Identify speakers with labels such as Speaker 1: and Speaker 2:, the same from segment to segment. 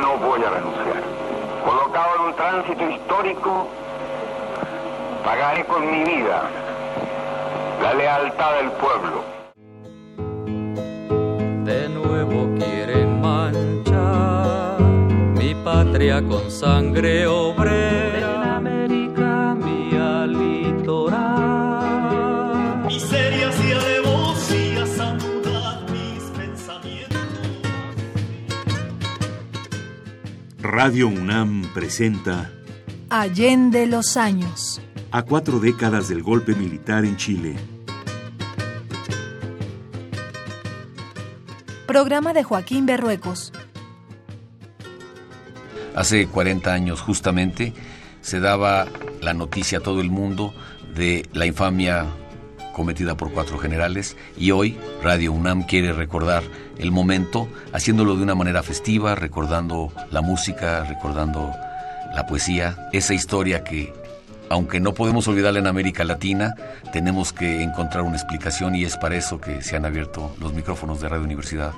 Speaker 1: no voy a renunciar. Colocado en un tránsito histórico, pagaré con mi vida la lealtad del pueblo.
Speaker 2: De nuevo quieren manchar mi patria con sangre obrera.
Speaker 3: Radio UNAM presenta
Speaker 4: Allende los años.
Speaker 3: a cuatro décadas del golpe militar en Chile.
Speaker 4: Programa de Joaquín Berruecos.
Speaker 5: Hace 40 años justamente se daba la noticia a todo el mundo de la infamia cometida por cuatro generales y hoy Radio UNAM quiere recordar el momento haciéndolo de una manera festiva, recordando la música, recordando la poesía, esa historia que aunque no podemos olvidarla en América Latina, tenemos que encontrar una explicación y es para eso que se han abierto los micrófonos de Radio Universidad.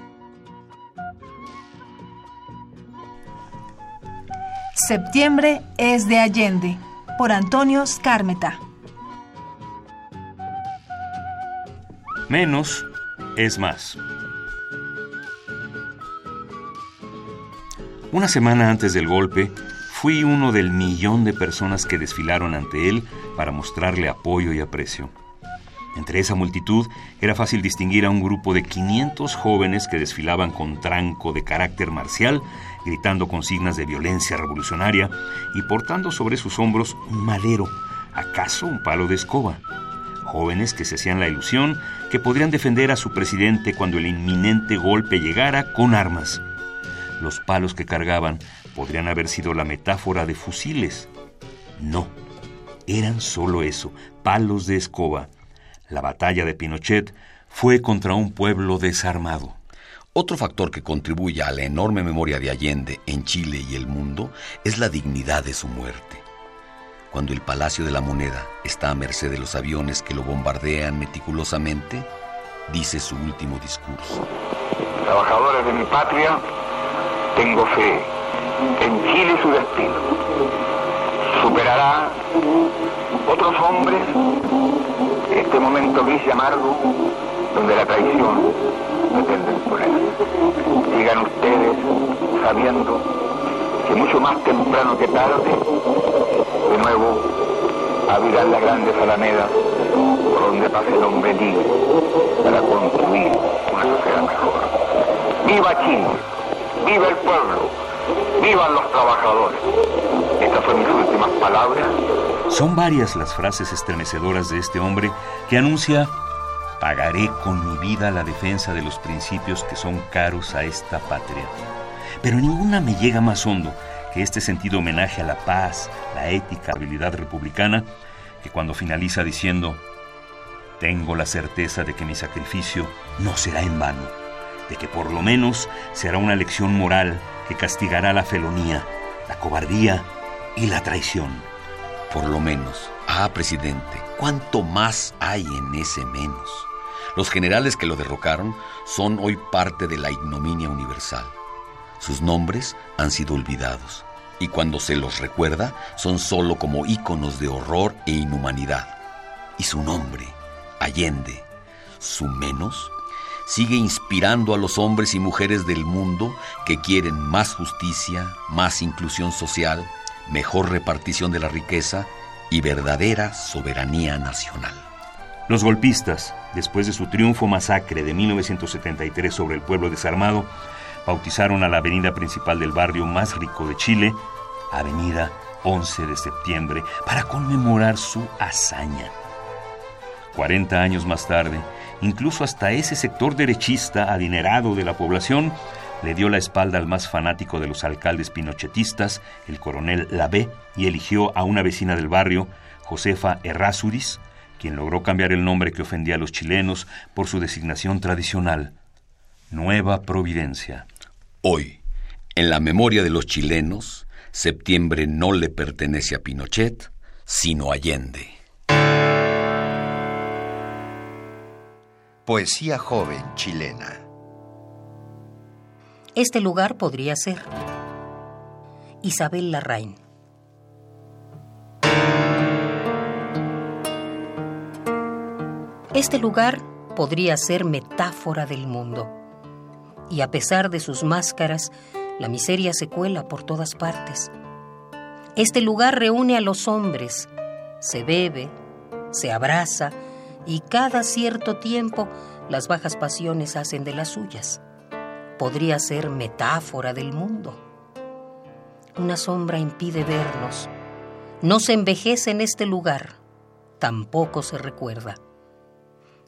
Speaker 4: Septiembre es de Allende. Por Antonio Scármeta.
Speaker 3: Menos es más. Una semana antes del golpe, fui uno del millón de personas que desfilaron ante él para mostrarle apoyo y aprecio. Entre esa multitud era fácil distinguir a un grupo de 500 jóvenes que desfilaban con tranco de carácter marcial, gritando consignas de violencia revolucionaria y portando sobre sus hombros un madero, acaso un palo de escoba. Jóvenes que se hacían la ilusión que podrían defender a su presidente cuando el inminente golpe llegara con armas. Los palos que cargaban podrían haber sido la metáfora de fusiles. No, eran solo eso, palos de escoba. La batalla de Pinochet fue contra un pueblo desarmado.
Speaker 5: Otro factor que contribuye a la enorme memoria de Allende en Chile y el mundo es la dignidad de su muerte. Cuando el Palacio de la Moneda está a merced de los aviones que lo bombardean meticulosamente, dice su último discurso.
Speaker 1: Trabajadores de mi patria, tengo fe en Chile su destino. Superará otros hombres este momento gris y amargo donde la traición pretende imponer. Sigan ustedes sabiendo que mucho más temprano que tarde, de nuevo abrirán las grandes alamedas por donde pase el hombre libre para construir una sociedad mejor. ¡Viva Chile! ¡Viva el pueblo! ¡Vivan los trabajadores! Estas son mis últimas palabras.
Speaker 3: Son varias las frases estremecedoras de este hombre que anuncia pagaré con mi vida la defensa de los principios que son caros a esta patria. Pero ninguna me llega más hondo que este sentido homenaje a la paz, la ética, la habilidad republicana, que cuando finaliza diciendo, tengo la certeza de que mi sacrificio no será en vano, de que por lo menos será una lección moral que castigará la felonía, la cobardía y la traición.
Speaker 5: Por lo menos, ah, presidente, ¿cuánto más hay en ese menos? Los generales que lo derrocaron son hoy parte de la ignominia universal. Sus nombres han sido olvidados y cuando se los recuerda son sólo como íconos de horror e inhumanidad. Y su nombre, Allende, su menos, sigue inspirando a los hombres y mujeres del mundo que quieren más justicia, más inclusión social, mejor repartición de la riqueza y verdadera soberanía nacional.
Speaker 3: Los golpistas, después de su triunfo masacre de 1973 sobre el pueblo desarmado, bautizaron a la avenida principal del barrio más rico de Chile, Avenida 11 de Septiembre, para conmemorar su hazaña. 40 años más tarde, incluso hasta ese sector derechista adinerado de la población le dio la espalda al más fanático de los alcaldes pinochetistas, el coronel Labé, y eligió a una vecina del barrio, Josefa Errázuriz, quien logró cambiar el nombre que ofendía a los chilenos por su designación tradicional, Nueva Providencia.
Speaker 5: Hoy, en la memoria de los chilenos, septiembre no le pertenece a Pinochet, sino a Allende.
Speaker 6: Poesía joven chilena.
Speaker 7: Este lugar podría ser.
Speaker 6: Isabel Larraín. Este lugar podría ser metáfora del mundo. Y a pesar de sus máscaras, la miseria se cuela por todas partes. Este lugar reúne a los hombres, se bebe, se abraza y cada cierto tiempo las bajas pasiones hacen de las suyas. Podría ser metáfora del mundo. Una sombra impide vernos. No se envejece en este lugar, tampoco se recuerda.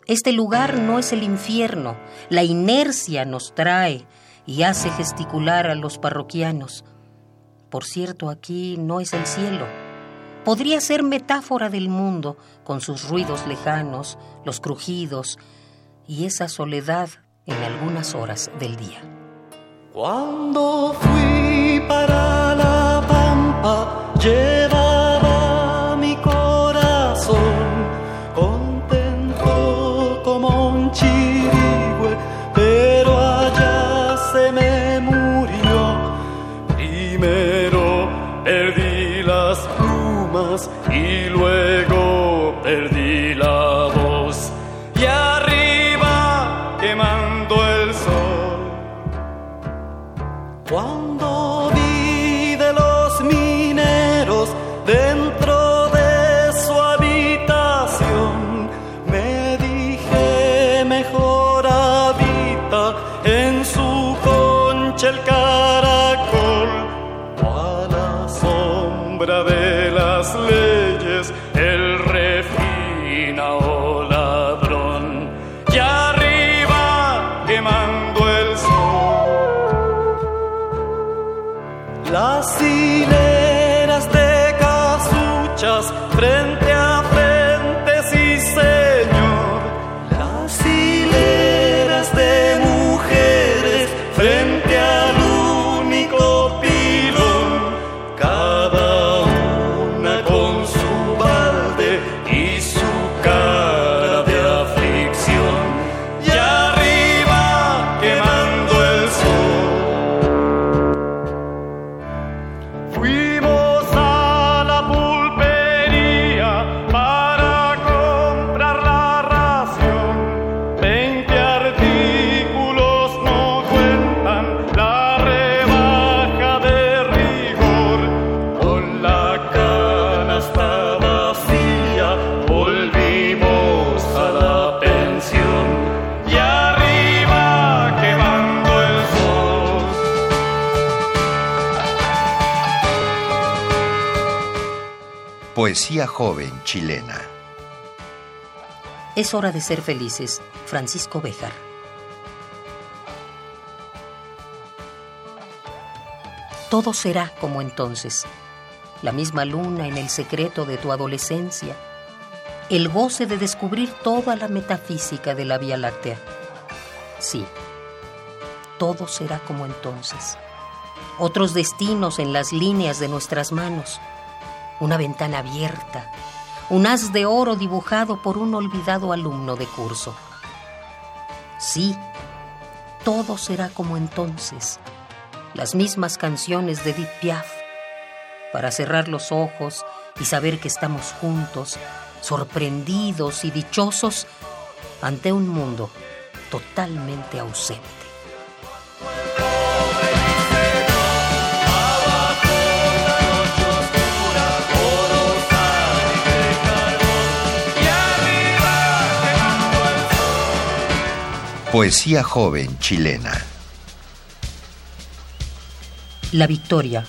Speaker 6: Este lugar no es el infierno, la inercia nos trae y hace gesticular a los parroquianos. Por cierto, aquí no es el cielo. Podría ser metáfora del mundo, con sus ruidos lejanos, los crujidos y esa soledad en algunas horas del día.
Speaker 8: Cuando fui para la pampa, llevaba y luego perdí la mujeres frente
Speaker 7: joven chilena.
Speaker 6: Es hora de ser felices. Francisco Béjar. Todo será como entonces. La misma luna en el secreto de tu adolescencia. El goce de descubrir toda la metafísica de la Vía Láctea. Sí, todo será como entonces. Otros destinos en las líneas de nuestras manos. Una ventana abierta. Un haz de oro dibujado por un olvidado alumno de curso. Sí, todo será como entonces. Las mismas canciones de Edith Piaf. Para cerrar los ojos y saber que estamos juntos, sorprendidos y dichosos ante un mundo totalmente ausente.
Speaker 7: Poesía joven chilena.
Speaker 6: La Victoria.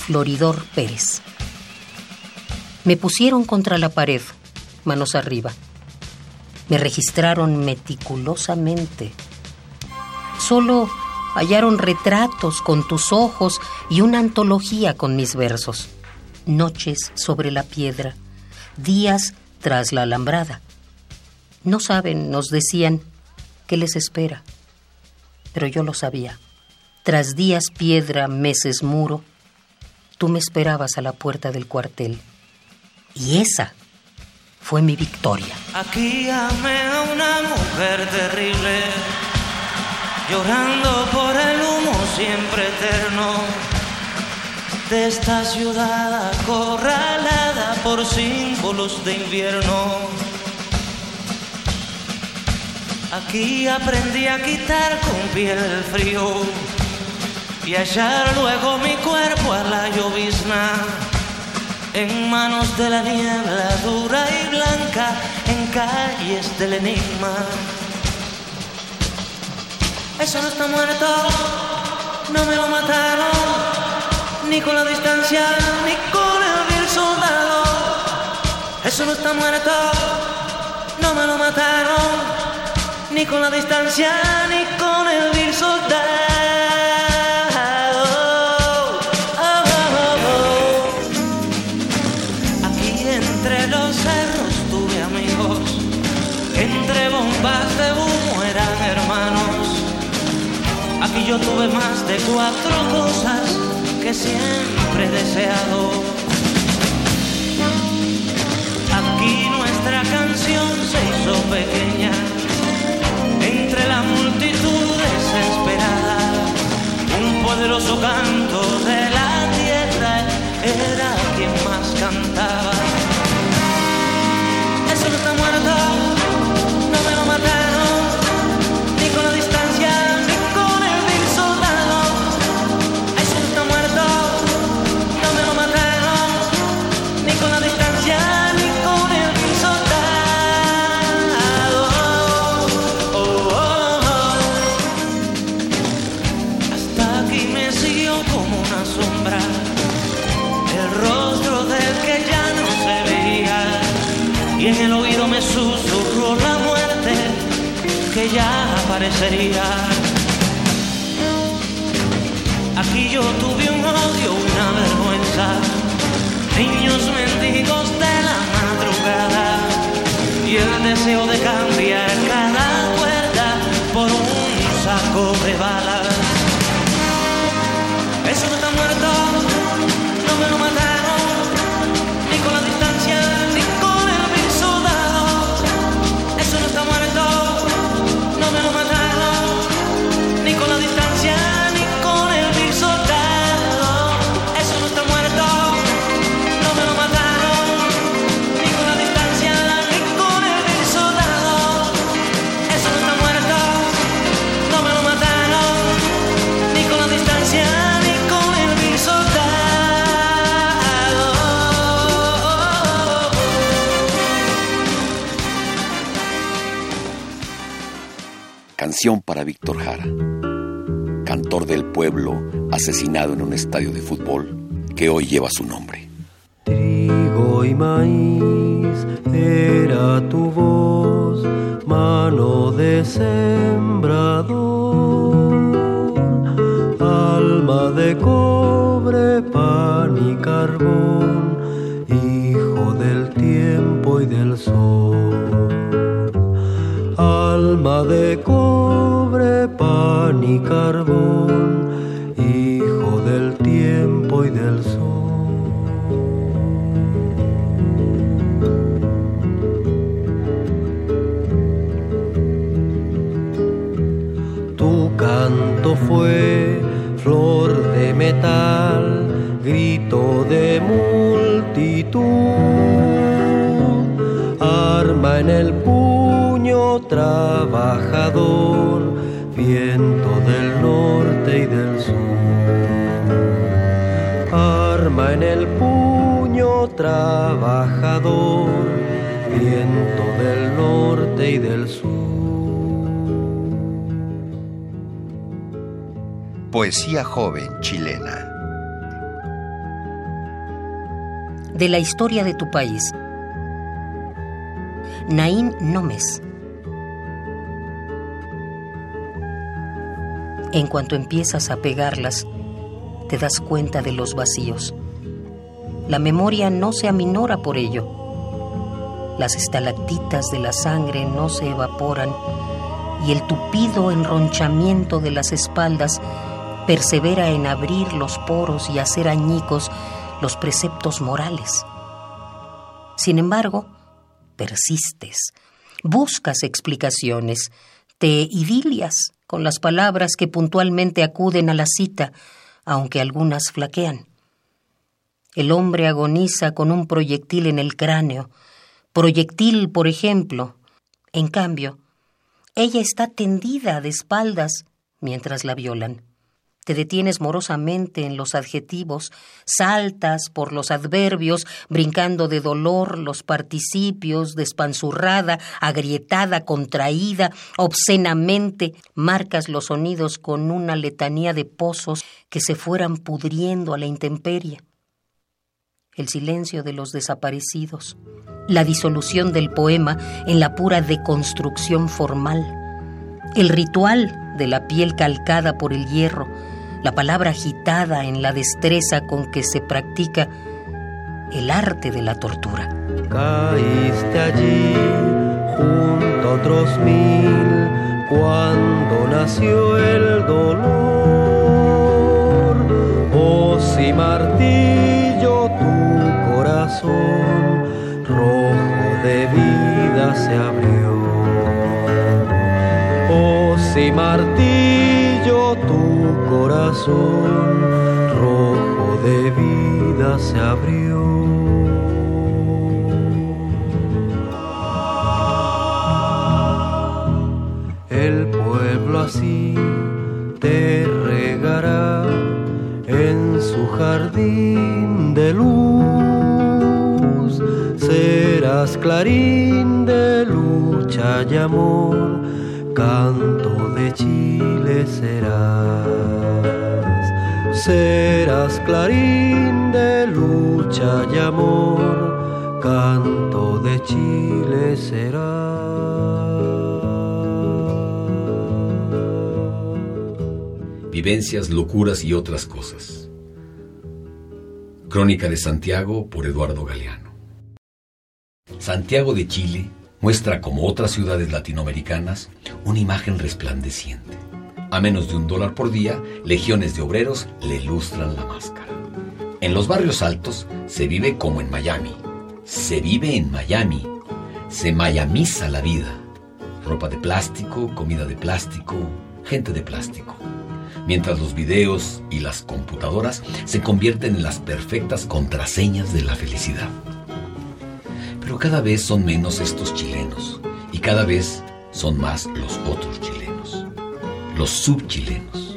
Speaker 6: Floridor Pérez. Me pusieron contra la pared, manos arriba. Me registraron meticulosamente. Solo hallaron retratos con tus ojos y una antología con mis versos. Noches sobre la piedra, días tras la alambrada. No saben, nos decían, qué les espera. Pero yo lo sabía. Tras días piedra, meses muro, tú me esperabas a la puerta del cuartel. Y esa fue mi victoria.
Speaker 9: Aquí amé a una mujer terrible, llorando por el humo siempre eterno de esta ciudad acorralada por símbolos de invierno. Aquí aprendí a quitar con piel el frío y a echar luego mi cuerpo a la llovizna. En manos de la niebla dura y blanca, en calles del enigma. Eso no está muerto, no me lo mataron, ni con la distancia, ni con el vil soldado. Eso no está muerto, no me lo mataron, ni con la distancia, ni con el vil soldado. Oh, oh, oh. Aquí entre los cerros tuve amigos, entre bombas de humo eran hermanos. Aquí yo tuve más de cuatro cosas que siempre he deseado. Aquí nuestra canción se hizo pequeña poderoso canto de la tierra era quien más cantaba. Como una sombra, el rostro del que ya no se veía, y en el oído me susurró la muerte que ya aparecería. Aquí yo tuve un odio, una vergüenza, niños mendigos de la madrugada y el deseo de cambiar cada cuerda por un saco de balas. Eso
Speaker 5: Para Víctor Jara, cantor del pueblo asesinado en un estadio de fútbol que hoy lleva su nombre.
Speaker 10: Trigo y maíz era tu voz, mano de sembrador, alma de cobre, pan y carbón, hijo del tiempo y del sol. Alma de cobre, pan y carbón, hijo del tiempo y del sol.
Speaker 7: Poesía joven chilena.
Speaker 6: de la historia de tu país. Naín Nómez. En cuanto empiezas a pegarlas, te das cuenta de los vacíos. La memoria no se aminora por ello. Las estalactitas de la sangre no se evaporan y el tupido enronchamiento de las espaldas persevera en abrir los poros y hacer añicos los preceptos morales. Sin embargo, persistes, buscas explicaciones, te idilias con las palabras que puntualmente acuden a la cita, aunque algunas flaquean. El hombre agoniza con un proyectil en el cráneo, proyectil, por ejemplo. En cambio, ella está tendida de espaldas mientras la violan. Te detienes morosamente en los adjetivos, saltas por los adverbios, brincando de dolor los participios, despanzurrada, agrietada, contraída, obscenamente, marcas los sonidos con una letanía de pozos que se fueran pudriendo a la intemperie. El silencio de los desaparecidos, la disolución del poema en la pura deconstrucción formal, el ritual de la piel calcada por el hierro, la palabra agitada en la destreza con que se practica el arte de la tortura.
Speaker 10: Caíste allí junto a otros mil cuando nació el dolor. Oh, si tu corazón rojo de vida se abrió. Oh, si martillo tu corazón rojo de vida se abrió.
Speaker 5: Locuras y otras cosas. Crónica de Santiago por Eduardo Galeano. Santiago de Chile muestra, como otras ciudades latinoamericanas, una imagen resplandeciente. A menos de un dólar por día, legiones de obreros le lustran la máscara. En los barrios altos se vive como en Miami. Se vive en Miami. Se mayamiza la vida. Ropa de plástico, comida de plástico, gente de plástico. Mientras los videos y las computadoras se convierten en las perfectas contraseñas de la felicidad. Pero cada vez son menos estos chilenos y cada vez son más los otros chilenos, los subchilenos.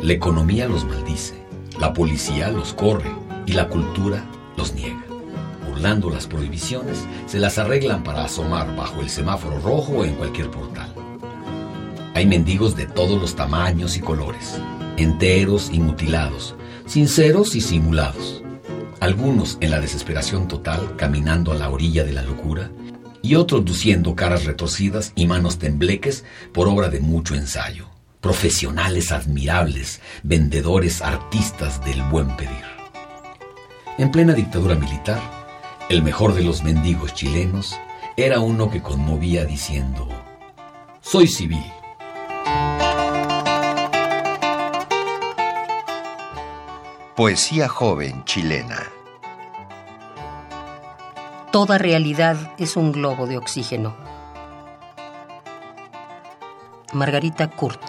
Speaker 5: La economía los maldice, la policía los corre y la cultura los niega. Burlando las prohibiciones, se las arreglan para asomar bajo el semáforo rojo o en cualquier portal. Hay mendigos de todos los tamaños y colores, enteros y mutilados, sinceros y simulados algunos en la desesperación total, caminando a la orilla de la locura, y otros luciendo caras retorcidas y manos tembleques por obra de mucho ensayo. Profesionales admirables, vendedores artistas del buen pedir. En plena dictadura militar, el mejor de los mendigos chilenos era uno que conmovía diciendo, Soy civil.
Speaker 7: Poesía joven chilena.
Speaker 6: Toda realidad es un globo de oxígeno. Margarita Kurt.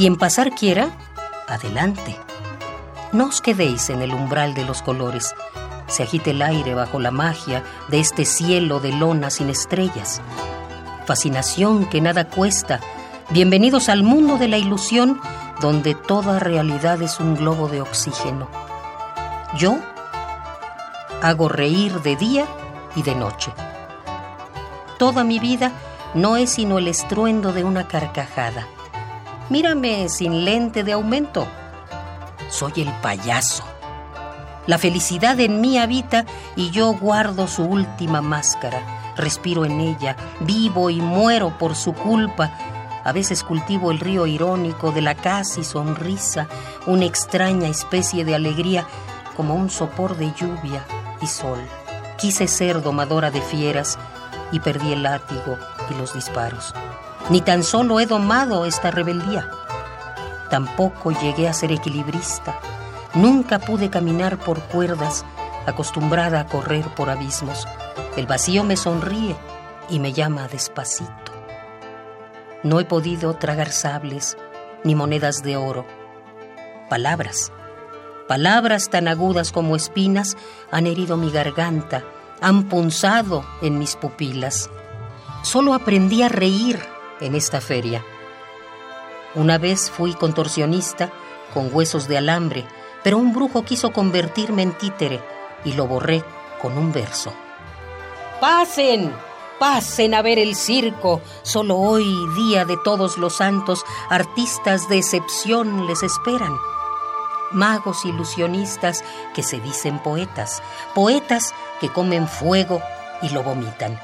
Speaker 6: Quien pasar quiera, adelante. No os quedéis en el umbral de los colores. Se agite el aire bajo la magia de este cielo de lona sin estrellas. Fascinación que nada cuesta. Bienvenidos al mundo de la ilusión donde toda realidad es un globo de oxígeno. Yo hago reír de día y de noche. Toda mi vida no es sino el estruendo de una carcajada. Mírame sin lente de aumento. Soy el payaso. La felicidad en mí habita y yo guardo su última máscara. Respiro en ella, vivo y muero por su culpa. A veces cultivo el río irónico de la casi sonrisa, una extraña especie de alegría como un sopor de lluvia y sol. Quise ser domadora de fieras, y perdí el látigo y los disparos. Ni tan solo he domado esta rebeldía. Tampoco llegué a ser equilibrista. Nunca pude caminar por cuerdas, acostumbrada a correr por abismos. El vacío me sonríe y me llama despacito. No he podido tragar sables ni monedas de oro. Palabras, palabras tan agudas como espinas han herido mi garganta, han punzado en mis pupilas. Solo aprendí a reír en esta feria. Una vez fui contorsionista con huesos de alambre, pero un brujo quiso convertirme en títere y lo borré con un verso. Pasen, pasen a ver el circo. Solo hoy, día de todos los santos, artistas de excepción les esperan. Magos ilusionistas que se dicen poetas, poetas que comen fuego y lo vomitan.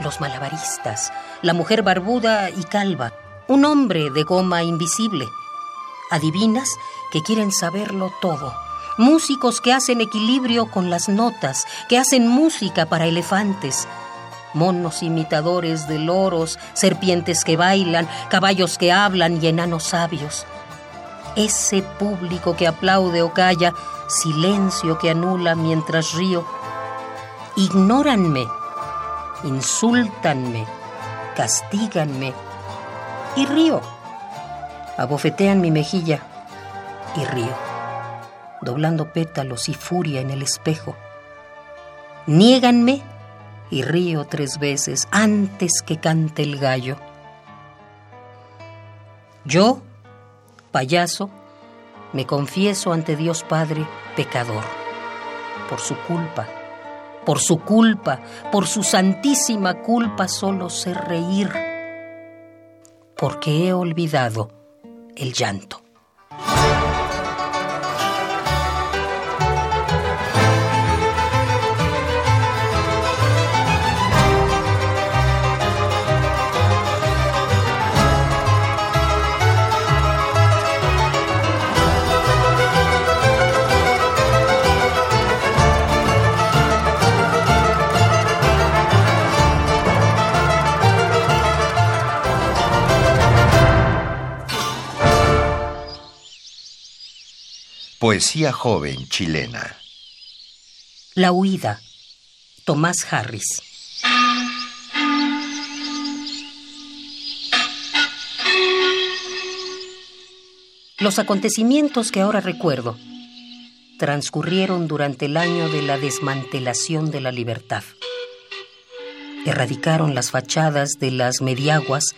Speaker 6: Los malabaristas, la mujer barbuda y calva, un hombre de goma invisible. Adivinas que quieren saberlo todo. Músicos que hacen equilibrio con las notas, que hacen música para elefantes. Monos imitadores de loros, serpientes que bailan, caballos que hablan y enanos sabios. Ese público que aplaude o calla, silencio que anula mientras río. Ignóranme, insúltanme, castíganme y río. Abofetean mi mejilla y río, doblando pétalos y furia en el espejo. Niéganme y río tres veces antes que cante el gallo. Yo, payaso, me confieso ante Dios Padre pecador, por su culpa, por su culpa, por su santísima culpa solo sé reír, porque he olvidado el llanto.
Speaker 7: Poesía joven chilena.
Speaker 6: La huida. Tomás Harris. Los acontecimientos que ahora recuerdo transcurrieron durante el año de la desmantelación de la libertad. Erradicaron las fachadas de las mediaguas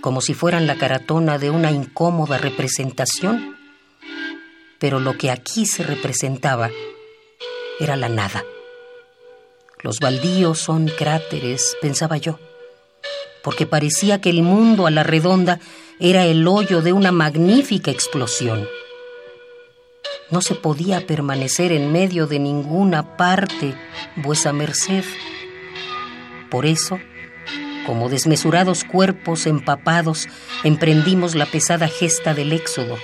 Speaker 6: como si fueran la caratona de una incómoda representación pero lo que aquí se representaba era la nada. Los baldíos son cráteres, pensaba yo, porque parecía que el mundo a la redonda era el hoyo de una magnífica explosión. No se podía permanecer en medio de ninguna parte, vuesa merced. Por eso, como desmesurados cuerpos empapados, emprendimos la pesada gesta del éxodo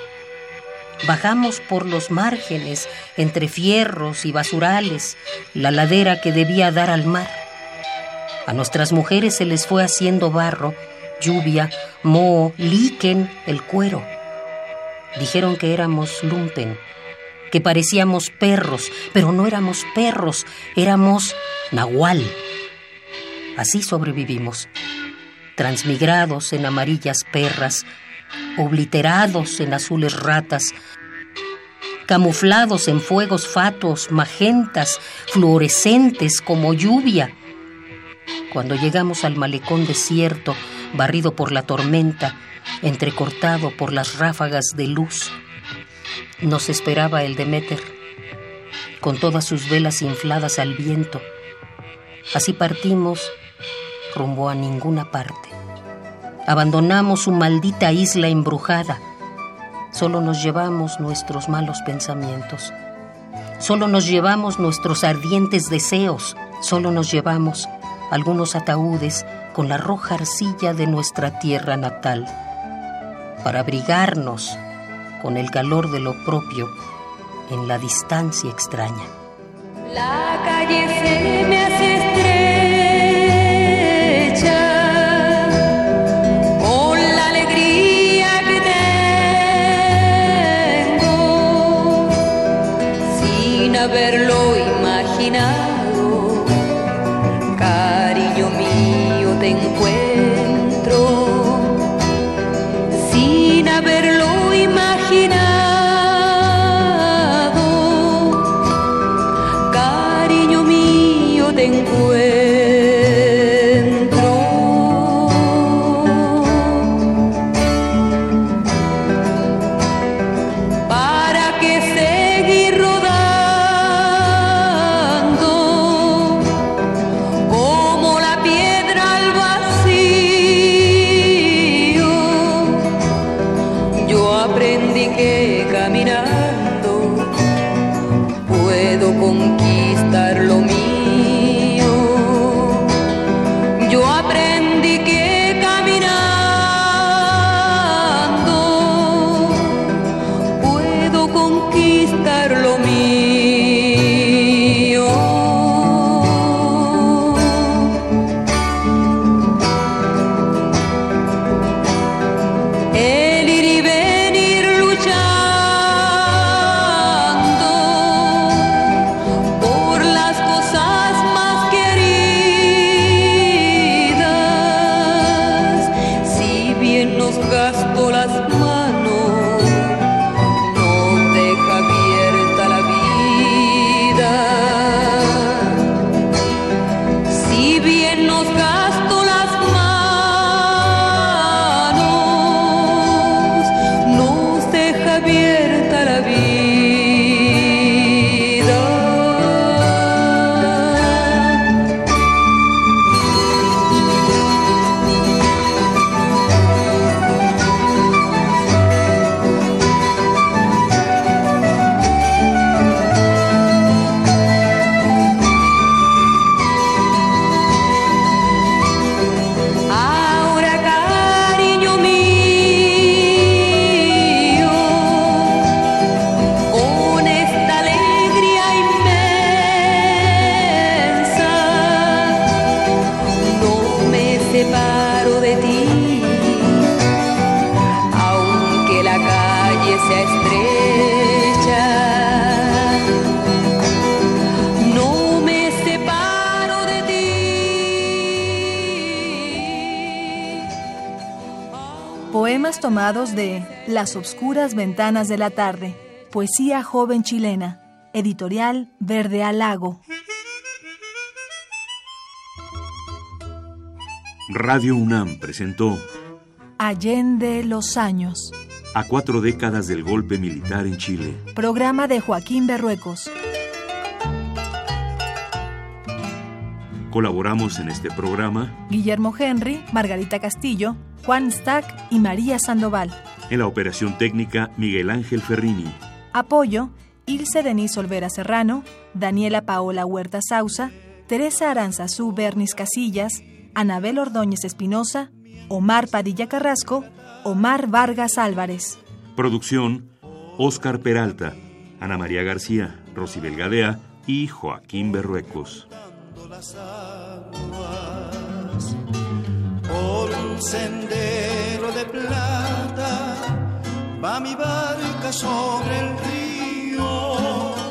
Speaker 6: Bajamos por los márgenes, entre fierros y basurales, la ladera que debía dar al mar. A nuestras mujeres se les fue haciendo barro, lluvia, moho, líquen, el cuero. Dijeron que éramos lumpen, que parecíamos perros, pero no éramos perros, éramos nahual. Así sobrevivimos, transmigrados en amarillas perras, obliterados en azules ratas, camuflados en fuegos fatuos, magentas, fluorescentes como lluvia. Cuando llegamos al malecón desierto, barrido por la tormenta, entrecortado por las ráfagas de luz, nos esperaba el Demeter, con todas sus velas infladas al viento. Así partimos rumbo a ninguna parte. Abandonamos su maldita isla embrujada. Solo nos llevamos nuestros malos pensamientos. Solo nos llevamos nuestros ardientes deseos. Solo nos llevamos algunos ataúdes con la roja arcilla de nuestra tierra natal para abrigarnos con el calor de lo propio en la distancia extraña.
Speaker 11: La calle se me hace
Speaker 12: De
Speaker 8: Las obscuras ventanas de la tarde. Poesía joven chilena. Editorial Verde al Lago.
Speaker 3: Radio UNAM presentó
Speaker 8: Allende los años.
Speaker 3: A cuatro décadas del golpe militar en Chile.
Speaker 8: Programa de Joaquín Berruecos.
Speaker 3: Colaboramos en este programa
Speaker 8: Guillermo Henry, Margarita Castillo, Juan Stack y María Sandoval.
Speaker 3: en la operación técnica Miguel Ángel Ferrini.
Speaker 8: Apoyo, Ilse Denise Olvera Serrano, Daniela Paola Huerta Sauza, Teresa Aranzazú Bernis Casillas, Anabel Ordóñez Espinosa, Omar Padilla Carrasco, Omar Vargas Álvarez.
Speaker 3: Producción Óscar Peralta, Ana María García, Rosibel Gadea y Joaquín Berruecos
Speaker 13: sendero de plata, va mi barca sobre el río.